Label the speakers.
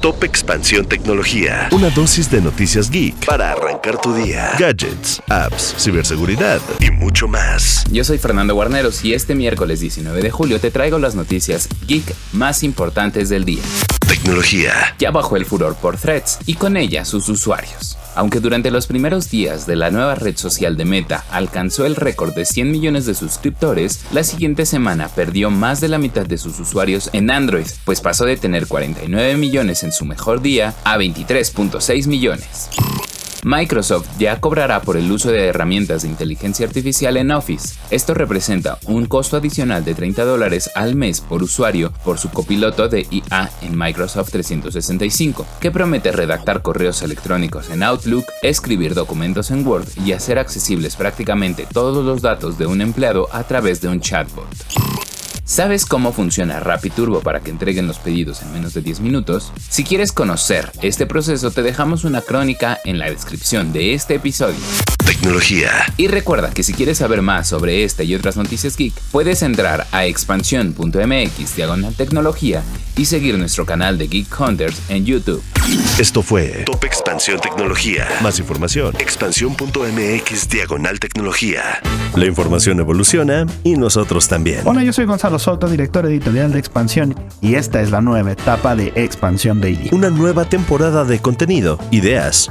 Speaker 1: Top Expansión Tecnología. Una dosis de noticias geek para arrancar tu día. Gadgets, apps, ciberseguridad y mucho más.
Speaker 2: Yo soy Fernando Guarneros y este miércoles 19 de julio te traigo las noticias geek más importantes del día.
Speaker 1: Tecnología.
Speaker 2: Ya bajó el furor por threads y con ella sus usuarios. Aunque durante los primeros días de la nueva red social de Meta alcanzó el récord de 100 millones de suscriptores, la siguiente semana perdió más de la mitad de sus usuarios en Android, pues pasó de tener 49 millones en su mejor día a 23.6 millones. Microsoft ya cobrará por el uso de herramientas de inteligencia artificial en Office. Esto representa un costo adicional de 30 dólares al mes por usuario por su copiloto de IA en Microsoft 365, que promete redactar correos electrónicos en Outlook, escribir documentos en Word y hacer accesibles prácticamente todos los datos de un empleado a través de un chatbot. ¿Sabes cómo funciona RappiTurbo para que entreguen los pedidos en menos de 10 minutos? Si quieres conocer este proceso, te dejamos una crónica en la descripción de este episodio.
Speaker 1: Tecnología.
Speaker 2: Y recuerda que si quieres saber más sobre esta y otras noticias geek, puedes entrar a expansión.mx diagonal tecnología y seguir nuestro canal de Geek Hunters en YouTube.
Speaker 1: Esto fue Top Expansión Tecnología. Más información. Expansión.mx diagonal tecnología. La información evoluciona y nosotros también.
Speaker 3: Hola, yo soy Gonzalo Soto, director editorial de Expansión, y esta es la nueva etapa de Expansión Daily.
Speaker 1: Una nueva temporada de contenido, ideas